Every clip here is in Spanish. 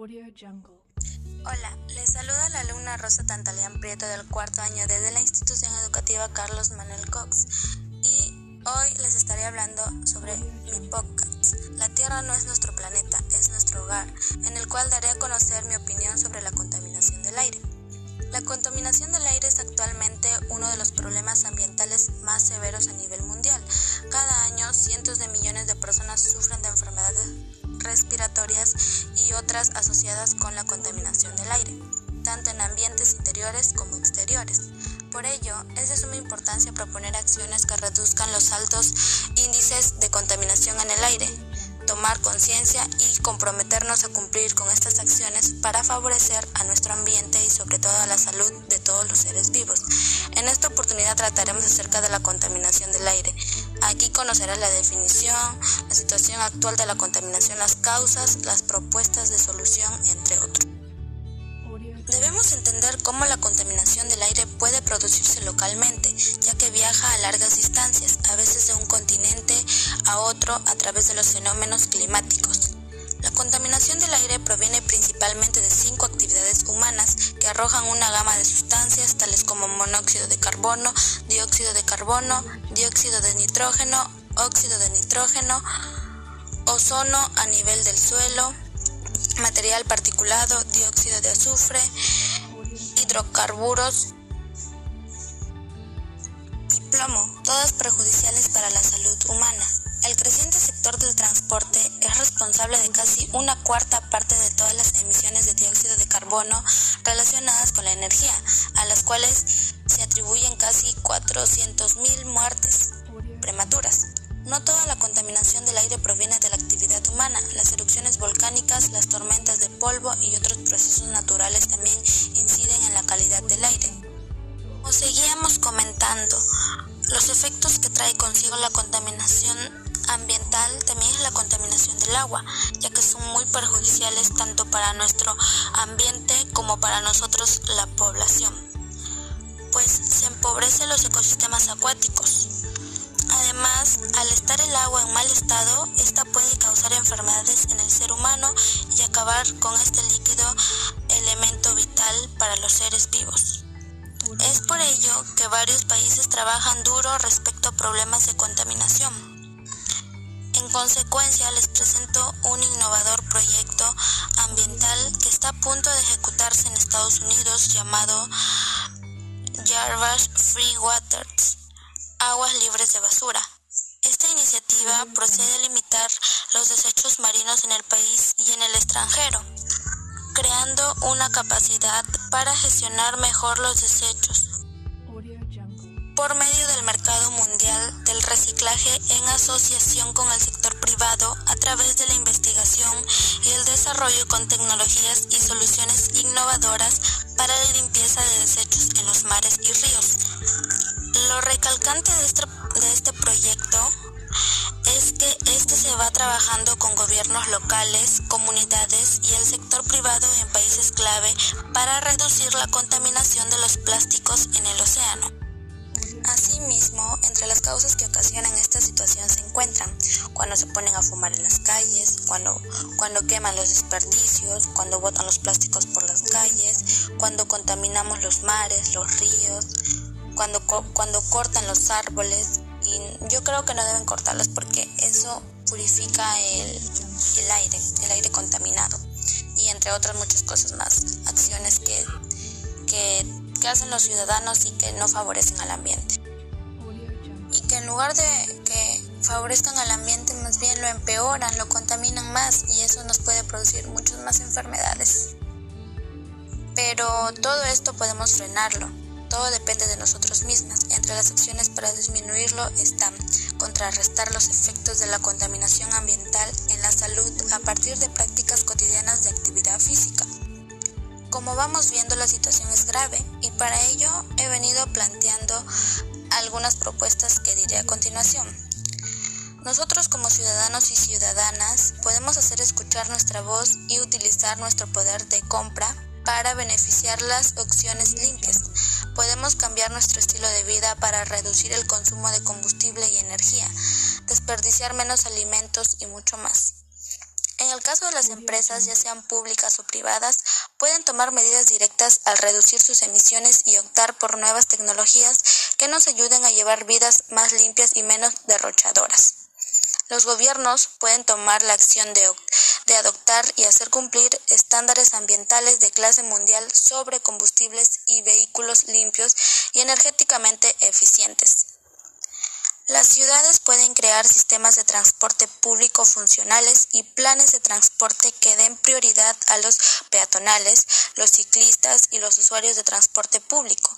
Hola, les saluda la alumna Rosa Tantalian Prieto del cuarto año desde la institución educativa Carlos Manuel Cox y hoy les estaré hablando sobre mi podcast. La Tierra no es nuestro planeta, es nuestro hogar, en el cual daré a conocer mi opinión sobre la contaminación del aire. La contaminación del aire es actualmente uno de los problemas ambientales más severos a nivel mundial. Cada año cientos de millones de personas sufren de enfermedades respiratorias otras asociadas con la contaminación del aire, tanto en ambientes interiores como exteriores. Por ello, es de suma importancia proponer acciones que reduzcan los altos índices de contaminación en el aire, tomar conciencia y comprometernos a cumplir con estas acciones para favorecer a nuestro ambiente y sobre todo a la salud de todos los seres vivos. En esta oportunidad trataremos acerca de la contaminación del aire. Aquí conocerás la definición, la situación actual de la contaminación, las causas, las propuestas de solución, entre otros. Entender cómo la contaminación del aire puede producirse localmente, ya que viaja a largas distancias, a veces de un continente a otro a través de los fenómenos climáticos. La contaminación del aire proviene principalmente de cinco actividades humanas que arrojan una gama de sustancias tales como monóxido de carbono, dióxido de carbono, dióxido de nitrógeno, óxido de nitrógeno, ozono a nivel del suelo, material particulado, dióxido de azufre, hidrocarburos y plomo, todas perjudiciales para la salud humana. El creciente sector del transporte es responsable de casi una cuarta parte de todas las emisiones de dióxido de carbono relacionadas con la energía, a las cuales se atribuyen casi 400.000 muertes prematuras. No toda la contaminación del aire proviene de la actividad humana. Las erupciones volcánicas, las tormentas de polvo y otros procesos naturales también inciden en la calidad del aire. Como seguíamos comentando, los efectos que trae consigo la contaminación ambiental también es la contaminación del agua, ya que son muy perjudiciales tanto para nuestro ambiente como para nosotros la población, pues se empobrecen los ecosistemas acuáticos. Además, al estar el agua en mal estado, esta puede causar enfermedades en el ser humano y acabar con este líquido elemento vital para los seres vivos. Es por ello que varios países trabajan duro respecto a problemas de contaminación. En consecuencia, les presento un innovador proyecto ambiental que está a punto de ejecutarse en Estados Unidos llamado Jarvis Free Waters aguas libres de basura. Esta iniciativa procede a limitar los desechos marinos en el país y en el extranjero, creando una capacidad para gestionar mejor los desechos por medio del mercado mundial del reciclaje en asociación con el sector privado a través de la investigación y el desarrollo con tecnologías y soluciones innovadoras para la limpieza de desechos en los mares y ríos. Lo recalcante de este, de este proyecto es que este se va trabajando con gobiernos locales, comunidades y el sector privado en países clave para reducir la contaminación de los plásticos en el océano. Asimismo, entre las causas que ocasionan esta situación se encuentran cuando se ponen a fumar en las calles, cuando, cuando queman los desperdicios, cuando botan los plásticos por las calles, cuando contaminamos los mares, los ríos, cuando, cuando cortan los árboles. Y yo creo que no deben cortarlos porque eso purifica el, aire, el aire contaminado. Y entre otras muchas cosas más, acciones que, que hacen los ciudadanos y que no favorecen al ambiente y que en lugar de que favorezcan al ambiente más bien lo empeoran, lo contaminan más y eso nos puede producir muchas más enfermedades. Pero todo esto podemos frenarlo, todo depende de nosotros mismos. Entre las acciones para disminuirlo están contrarrestar los efectos de la contaminación ambiental en la salud a partir de prácticas cotidianas de actividad física. Como vamos viendo la situación es grave y para ello he venido planteando algunas propuestas que diré a continuación. Nosotros como ciudadanos y ciudadanas podemos hacer escuchar nuestra voz y utilizar nuestro poder de compra para beneficiar las opciones limpias. Podemos cambiar nuestro estilo de vida para reducir el consumo de combustible y energía, desperdiciar menos alimentos y mucho más. En el caso de las empresas, ya sean públicas o privadas, pueden tomar medidas directas al reducir sus emisiones y optar por nuevas tecnologías que nos ayuden a llevar vidas más limpias y menos derrochadoras. Los gobiernos pueden tomar la acción de, adoptar y hacer cumplir estándares ambientales de clase mundial sobre combustibles y vehículos limpios y energéticamente eficientes. Las ciudades pueden crear sistemas de transporte público funcionales y planes de transporte que den prioridad a los peatonales, los ciclistas y los usuarios de transporte público.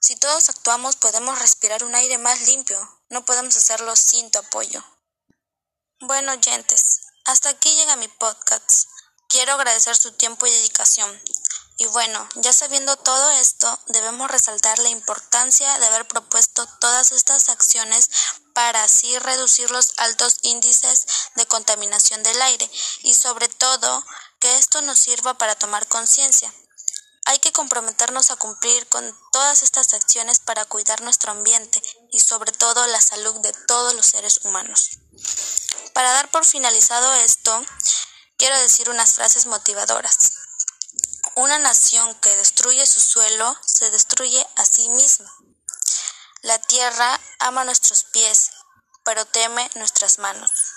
Si todos actuamos podemos respirar un aire más limpio, no podemos hacerlo sin tu apoyo. Bueno, oyentes, hasta aquí llega mi podcast. Quiero agradecer su tiempo y dedicación. Y bueno, ya sabiendo todo esto, debemos resaltar la importancia de haber propuesto todas estas acciones para así reducir los altos índices de contaminación del aire y sobre todo que esto nos sirva para tomar conciencia. Hay que comprometernos a cumplir con todas estas acciones para cuidar nuestro ambiente y sobre todo la salud de todos los seres humanos. Para dar por finalizado esto, quiero decir unas frases motivadoras. Una nación que destruye su suelo se destruye a sí misma. La tierra ama nuestros pies, pero teme nuestras manos.